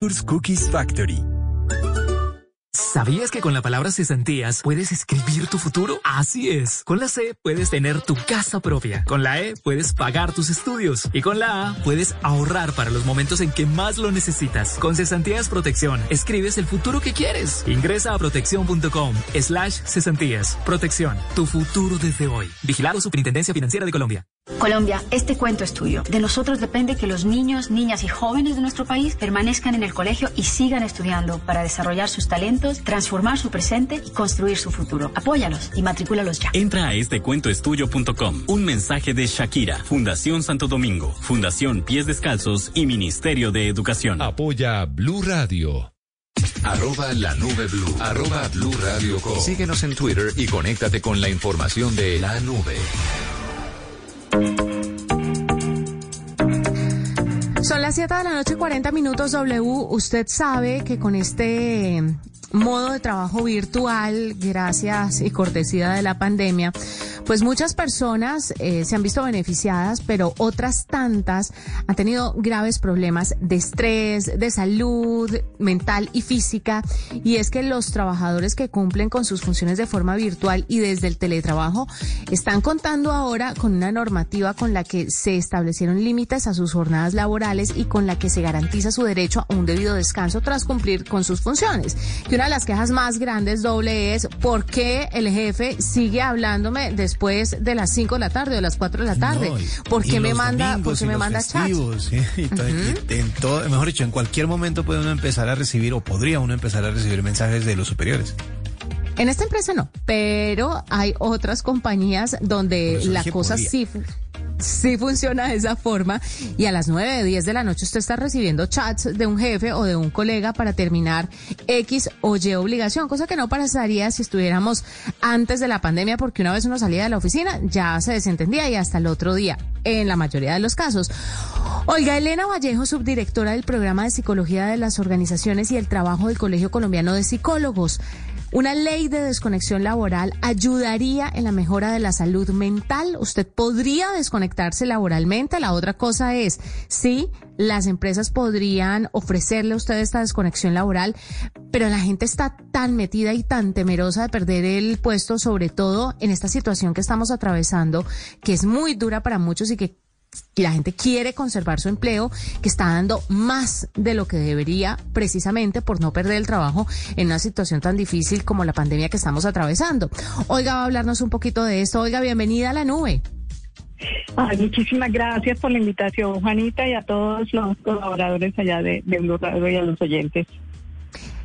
Cookies Factory. ¿Sabías que con la palabra cesantías puedes escribir tu futuro? Así es. Con la C puedes tener tu casa propia. Con la E puedes pagar tus estudios. Y con la A puedes ahorrar para los momentos en que más lo necesitas. Con Cesantías Protección, escribes el futuro que quieres. Ingresa a protección.com slash cesantías. Protección, tu futuro desde hoy. Vigilado Superintendencia Financiera de Colombia. Colombia, este cuento es tuyo. De nosotros depende que los niños, niñas y jóvenes de nuestro país permanezcan en el colegio y sigan estudiando para desarrollar sus talentos, transformar su presente y construir su futuro. Apóyalos y matricúlalos ya. Entra a estecuentoestudio.com. Un mensaje de Shakira, Fundación Santo Domingo, Fundación Pies Descalzos y Ministerio de Educación. Apoya Blue Radio. Arroba la nube blue. Arroba blue radio Síguenos en Twitter y conéctate con la información de la nube. Son las 7 de la noche, 40 minutos W. Usted sabe que con este modo de trabajo virtual, gracias y cortesía de la pandemia, pues muchas personas eh, se han visto beneficiadas, pero otras tantas han tenido graves problemas de estrés, de salud mental y física. Y es que los trabajadores que cumplen con sus funciones de forma virtual y desde el teletrabajo están contando ahora con una normativa con la que se establecieron límites a sus jornadas laborales y con la que se garantiza su derecho a un debido descanso tras cumplir con sus funciones. Una de las quejas más grandes doble es por qué el jefe sigue hablándome después de las 5 de la tarde o de las 4 de la tarde. ¿Por qué me manda, por me manda chat? en todo, mejor dicho, en cualquier momento puede uno empezar a recibir o podría uno empezar a recibir mensajes de los superiores. En esta empresa no, pero hay otras compañías donde la cosa sí sí funciona de esa forma y a las 9, 10 de la noche usted está recibiendo chats de un jefe o de un colega para terminar X o Y obligación, cosa que no pasaría si estuviéramos antes de la pandemia porque una vez uno salía de la oficina ya se desentendía y hasta el otro día, en la mayoría de los casos. Oiga, Elena Vallejo, subdirectora del programa de psicología de las organizaciones y el trabajo del Colegio Colombiano de Psicólogos. Una ley de desconexión laboral ayudaría en la mejora de la salud mental. Usted podría desconectarse laboralmente. La otra cosa es, sí, las empresas podrían ofrecerle a usted esta desconexión laboral, pero la gente está tan metida y tan temerosa de perder el puesto, sobre todo en esta situación que estamos atravesando, que es muy dura para muchos y que la gente quiere conservar su empleo, que está dando más de lo que debería precisamente por no perder el trabajo en una situación tan difícil como la pandemia que estamos atravesando. Oiga, va a hablarnos un poquito de esto. Oiga, bienvenida a la nube. muchísimas gracias por la invitación, Juanita, y a todos los colaboradores allá de, de Blue Radio y a los oyentes.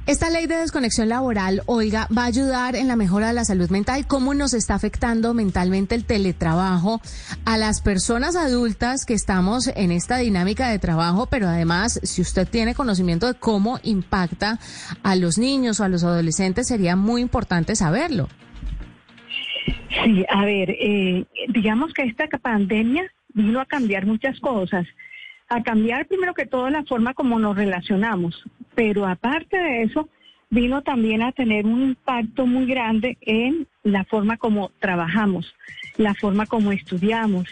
Esta ley de desconexión laboral, oiga, va a ayudar en la mejora de la salud mental. ¿Cómo nos está afectando mentalmente el teletrabajo a las personas adultas que estamos en esta dinámica de trabajo? Pero además, si usted tiene conocimiento de cómo impacta a los niños o a los adolescentes, sería muy importante saberlo. Sí, a ver, eh, digamos que esta pandemia vino a cambiar muchas cosas a cambiar primero que todo la forma como nos relacionamos, pero aparte de eso, vino también a tener un impacto muy grande en la forma como trabajamos, la forma como estudiamos,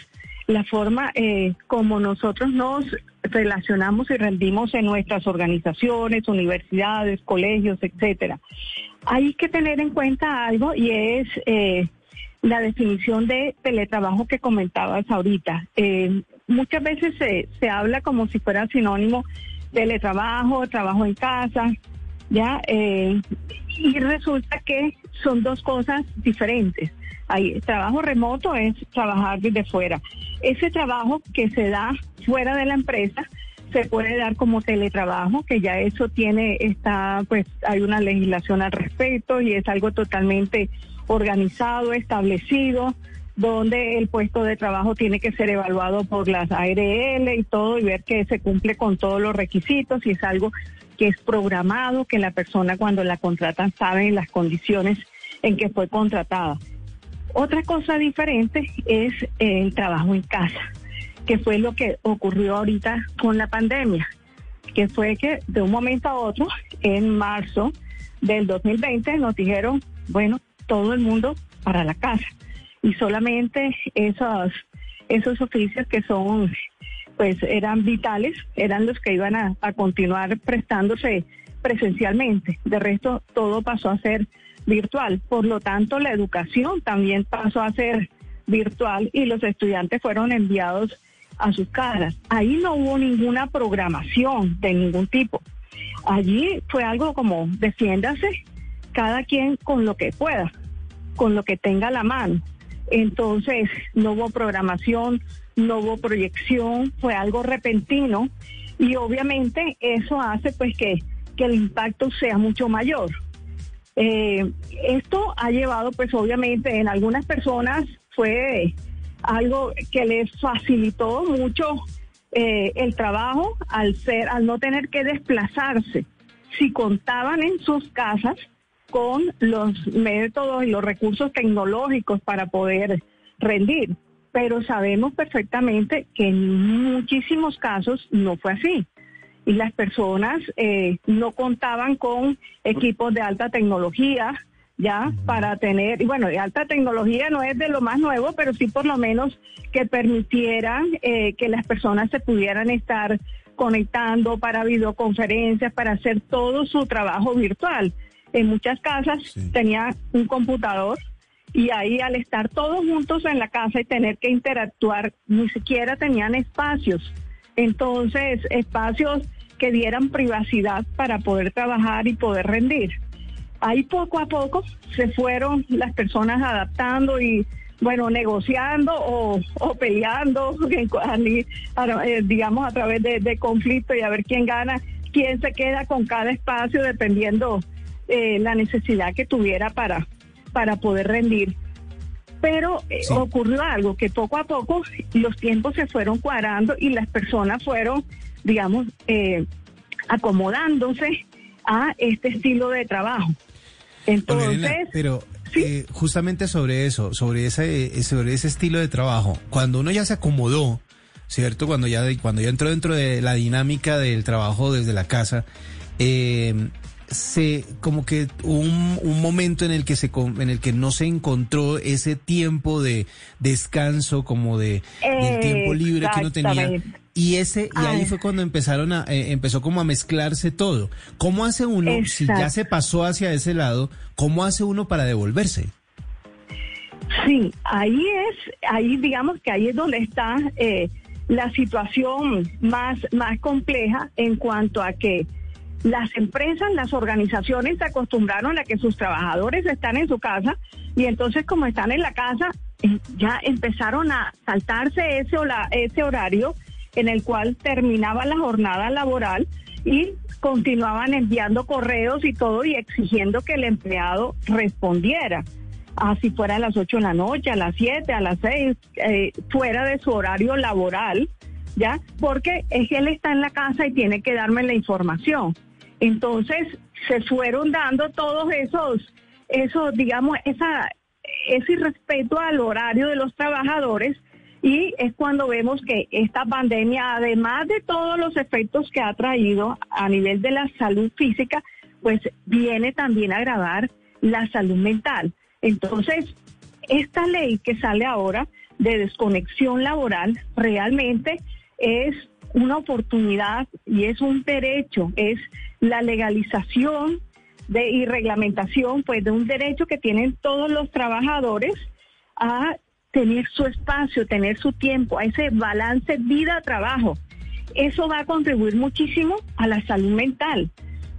la forma eh, como nosotros nos relacionamos y rendimos en nuestras organizaciones, universidades, colegios, etcétera. Hay que tener en cuenta algo y es eh, la definición de teletrabajo que comentabas ahorita. Eh, muchas veces se, se habla como si fuera sinónimo teletrabajo, trabajo en casa, ¿ya? Eh, y resulta que son dos cosas diferentes. Hay, trabajo remoto es trabajar desde fuera. Ese trabajo que se da fuera de la empresa se puede dar como teletrabajo, que ya eso tiene, está, pues hay una legislación al respecto y es algo totalmente organizado, establecido donde el puesto de trabajo tiene que ser evaluado por las ARL y todo y ver que se cumple con todos los requisitos y es algo que es programado, que la persona cuando la contratan sabe las condiciones en que fue contratada. Otra cosa diferente es el trabajo en casa, que fue lo que ocurrió ahorita con la pandemia, que fue que de un momento a otro, en marzo del 2020, nos dijeron, bueno, todo el mundo para la casa y solamente esos, esos oficios que son pues eran vitales, eran los que iban a, a continuar prestándose presencialmente. De resto, todo pasó a ser virtual. Por lo tanto, la educación también pasó a ser virtual y los estudiantes fueron enviados a sus casas. Ahí no hubo ninguna programación de ningún tipo. Allí fue algo como defiéndase cada quien con lo que pueda, con lo que tenga la mano. Entonces, no hubo programación, no hubo proyección, fue algo repentino y obviamente eso hace pues que, que el impacto sea mucho mayor. Eh, esto ha llevado pues obviamente en algunas personas fue algo que les facilitó mucho eh, el trabajo al ser, al no tener que desplazarse. Si contaban en sus casas con los métodos y los recursos tecnológicos para poder rendir. Pero sabemos perfectamente que en muchísimos casos no fue así. Y las personas eh, no contaban con equipos de alta tecnología, ya para tener, y bueno, alta tecnología no es de lo más nuevo, pero sí por lo menos que permitieran eh, que las personas se pudieran estar conectando para videoconferencias, para hacer todo su trabajo virtual. En muchas casas tenía un computador y ahí al estar todos juntos en la casa y tener que interactuar, ni siquiera tenían espacios. Entonces, espacios que dieran privacidad para poder trabajar y poder rendir. Ahí poco a poco se fueron las personas adaptando y, bueno, negociando o, peleando, eh, digamos, a través de, de conflicto y a ver quién gana, quién se queda con cada espacio dependiendo eh, la necesidad que tuviera para, para poder rendir. Pero eh, ocurrió algo, que poco a poco los tiempos se fueron cuadrando y las personas fueron, digamos, eh, acomodándose a este estilo de trabajo. Entonces, pero justamente sobre eso, sobre ese, sobre ese estilo de trabajo, cuando uno ya se acomodó, ¿cierto? Cuando ya, cuando ya entró dentro de la dinámica del trabajo desde la casa, eh, se como que un, un momento en el que se en el que no se encontró ese tiempo de descanso como de del tiempo libre que uno tenía. Y ese y ahí fue cuando empezaron a eh, empezó como a mezclarse todo. Cómo hace uno si ya se pasó hacia ese lado cómo hace uno para devolverse sí ahí es ahí digamos que ahí es donde está eh, la situación más más compleja en cuanto a que las empresas, las organizaciones se acostumbraron a que sus trabajadores están en su casa y entonces como están en la casa, eh, ya empezaron a saltarse ese, ese horario en el cual terminaba la jornada laboral y continuaban enviando correos y todo y exigiendo que el empleado respondiera. Así fuera a las 8 de la noche, a las 7, a las 6, eh, fuera de su horario laboral, ¿ya? Porque es que él está en la casa y tiene que darme la información. Entonces se fueron dando todos esos, esos, digamos, ese irrespeto al horario de los trabajadores y es cuando vemos que esta pandemia, además de todos los efectos que ha traído a nivel de la salud física, pues viene también a agravar la salud mental. Entonces, esta ley que sale ahora de desconexión laboral realmente es una oportunidad y es un derecho, es la legalización de, y reglamentación pues de un derecho que tienen todos los trabajadores a tener su espacio, tener su tiempo, a ese balance vida-trabajo. Eso va a contribuir muchísimo a la salud mental,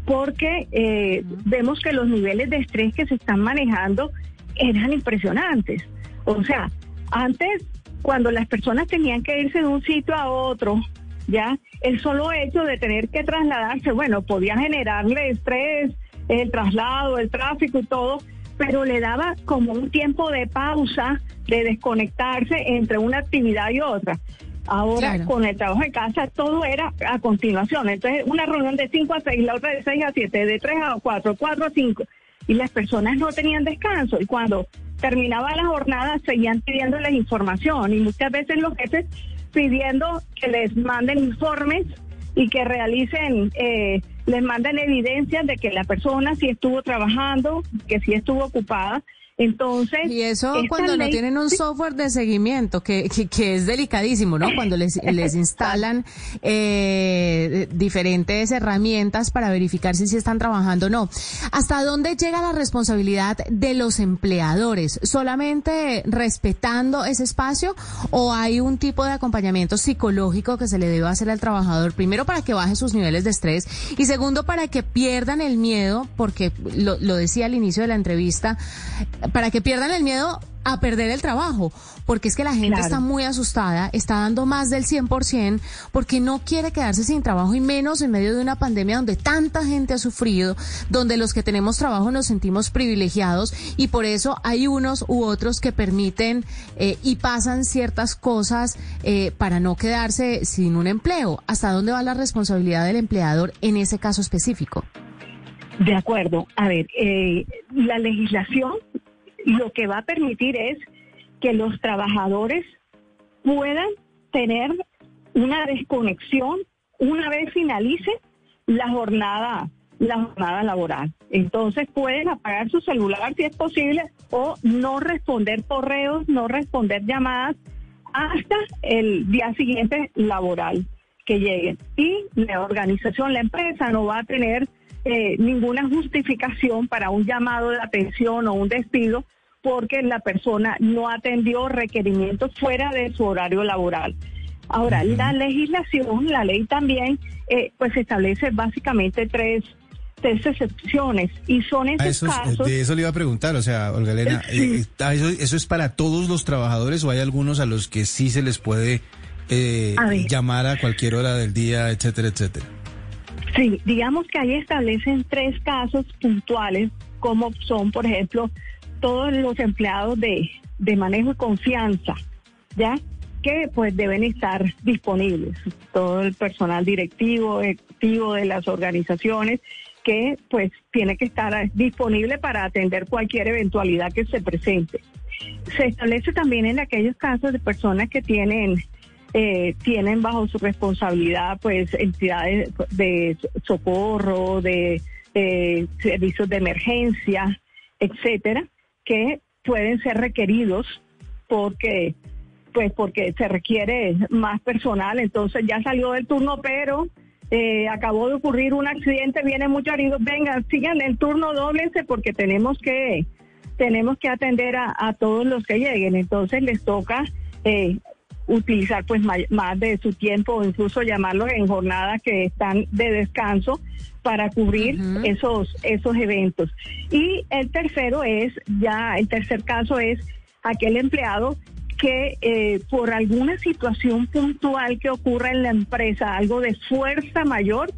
porque eh, vemos que los niveles de estrés que se están manejando eran impresionantes. O sea, antes, cuando las personas tenían que irse de un sitio a otro, ¿ya? El solo hecho de tener que trasladarse, bueno, podía generarle estrés, el traslado, el tráfico y todo, pero le daba como un tiempo de pausa, de desconectarse entre una actividad y otra. Ahora, con el trabajo en casa, todo era a continuación. Entonces, una reunión de 5 a 6, la otra de 6 a 7, de 3 a 4, 4 a 5. Y las personas no tenían descanso. Y cuando terminaba la jornada, seguían pidiéndoles información. Y muchas veces los jefes pidiendo que les manden informes y que realicen, eh, les manden evidencias de que la persona sí estuvo trabajando, que sí estuvo ocupada Entonces. Y eso cuando no tienen un software de seguimiento, que, que, es delicadísimo, ¿no? Cuando les, les instalan eh, diferentes herramientas para verificar si, si están trabajando o no. ¿Hasta dónde llega la responsabilidad de los empleadores? ¿Solamente respetando ese espacio o hay un tipo de acompañamiento psicológico que se le debe hacer al trabajador? Primero, para que baje sus niveles de estrés y segundo, para que pierdan el miedo, porque lo, lo decía al inicio de la entrevista, para que pierdan el miedo a perder el trabajo, porque es que la gente está muy asustada, está dando más del 100%, porque no quiere quedarse sin trabajo y menos en medio de una pandemia donde tanta gente ha sufrido, donde los que tenemos trabajo nos sentimos privilegiados y por eso hay unos u otros que permiten eh, y pasan ciertas cosas eh, para no quedarse sin un empleo. ¿Hasta dónde va la responsabilidad del empleador en ese caso específico? De acuerdo. A ver, eh, la legislación lo que va a permitir es que los trabajadores puedan tener una desconexión una vez finalice la jornada la jornada laboral. Entonces pueden apagar su celular si es posible o no responder correos, no responder llamadas hasta el día siguiente laboral que lleguen. Y la organización, la empresa no va a tener eh, ninguna justificación para un llamado de atención o un despido porque la persona no atendió requerimientos fuera de su horario laboral. Ahora, la legislación, la ley también, eh, pues establece básicamente tres, tres excepciones y son esos casos. De eso le iba a preguntar, o sea, Olga Elena, eh, ah, eso, es para todos los trabajadores o hay algunos a los que sí se les puede eh, llamar a cualquier hora del día, etcétera, etcétera? Sí, digamos que ahí establecen tres casos puntuales, como son, por ejemplo, todos los empleados de, manejo y confianza, ¿ya? que pues deben estar disponibles, todo el personal directivo, activo de las organizaciones, que pues tiene que estar disponible para atender cualquier eventualidad que se presente. Se establece también en aquellos casos de personas que tienen eh, tienen bajo su responsabilidad pues entidades de socorro, de eh, servicios de emergencia, etcétera, que pueden ser requeridos porque pues porque se requiere más personal, entonces ya salió del turno, pero eh, acabó de ocurrir un accidente, viene mucho herido, vengan, sigan el turno, doblense porque tenemos que tenemos que atender a, todos los que lleguen, entonces les toca eh, utilizar pues más de su tiempo o incluso llamarlos en jornadas que están de descanso para cubrir esos esos eventos. Y el tercero es ya el tercer caso es aquel empleado que eh, por alguna situación puntual que ocurra en la empresa, algo de fuerza mayor,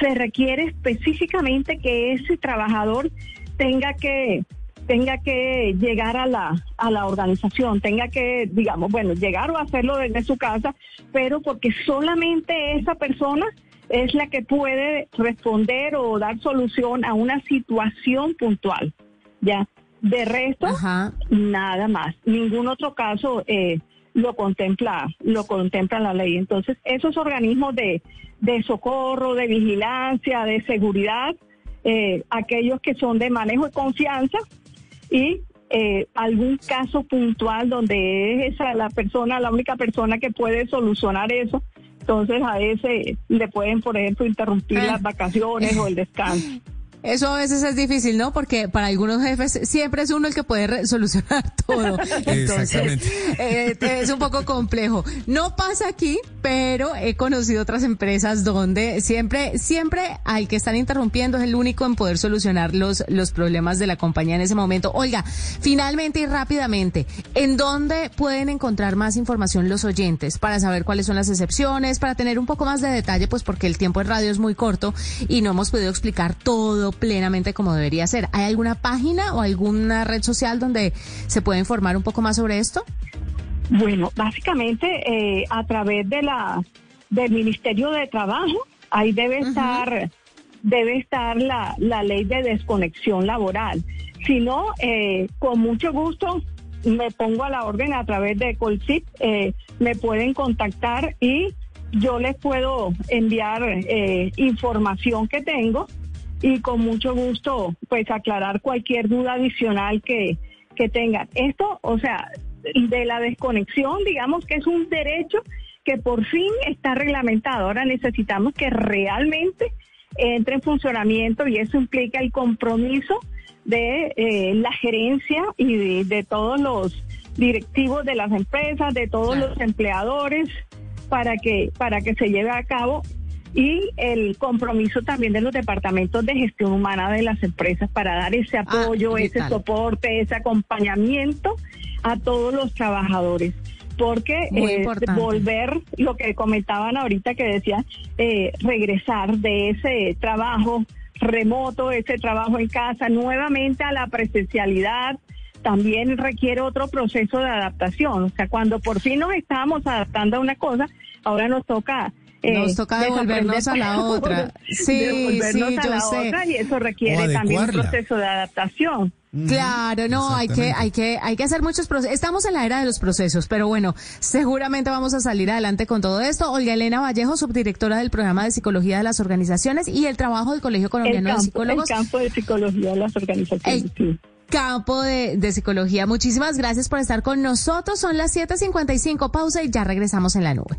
se requiere específicamente que ese trabajador tenga que tenga que llegar a la, a la organización, tenga que, digamos, bueno, llegar o hacerlo desde su casa, pero porque solamente esa persona es la que puede responder o dar solución a una situación puntual. Ya, de resto, nada más. Ningún otro caso eh, lo contempla, lo contempla la ley. Entonces, esos organismos de, de socorro, de vigilancia, de seguridad, eh, aquellos que son de manejo de confianza, y eh, algún caso puntual donde es esa la persona, la única persona que puede solucionar eso, entonces a ese le pueden, por ejemplo, interrumpir ah. las vacaciones o el descanso. Eso a veces es difícil, ¿no? Porque para algunos jefes siempre es uno el que puede solucionar todo. Entonces, eh, es un poco complejo. No pasa aquí, pero he conocido otras empresas donde siempre, siempre al que están interrumpiendo es el único en poder solucionar los, los problemas de la compañía en ese momento. Oiga, finalmente y rápidamente, ¿en dónde pueden encontrar más información los oyentes para saber cuáles son las excepciones, para tener un poco más de detalle, pues porque el tiempo en radio es muy corto y no hemos podido explicar todo plenamente como debería ser. ¿Hay alguna página o alguna red social donde se puede informar un poco más sobre esto? Bueno, básicamente eh, a través de la del Ministerio de Trabajo, ahí debe estar debe estar la, la ley de desconexión laboral. Si no, eh, con mucho gusto me pongo a la orden a través de Colcip, eh, me pueden contactar y yo les puedo enviar información que tengo y con mucho gusto pues aclarar cualquier duda adicional que, que tengan. Esto, o sea, de la desconexión, digamos que es un derecho que por fin está reglamentado. Ahora necesitamos que realmente entre en funcionamiento y eso implica el compromiso de eh, la gerencia y de, todos los directivos de las empresas, de todos los empleadores, para que, para que se lleve a cabo y el compromiso también de los departamentos de gestión humana de las empresas para dar ese ah, apoyo, ese soporte, ese acompañamiento a todos los trabajadores. Porque eh, volver, lo que comentaban ahorita que decía, eh, regresar de ese trabajo remoto, ese trabajo en casa, nuevamente a la presencialidad, también requiere otro proceso de adaptación. O sea, cuando por fin nos estábamos adaptando a una cosa, ahora nos toca Nos toca devolvernos a la otra. Sí, sí, yo sé. y eso requiere también un proceso de adaptación. Claro, no, hay que, hay que, hay que hacer muchos procesos. Estamos en la era de los procesos, pero bueno, seguramente vamos a salir adelante con todo esto. Olga Elena Vallejo, subdirectora del programa de psicología de las organizaciones y el trabajo del Colegio Colombiano de Psicólogos. El campo de psicología de las organizaciones. campo de, de, psicología. Muchísimas gracias por estar con nosotros. Son las 7:55. Pausa y ya regresamos en la nube.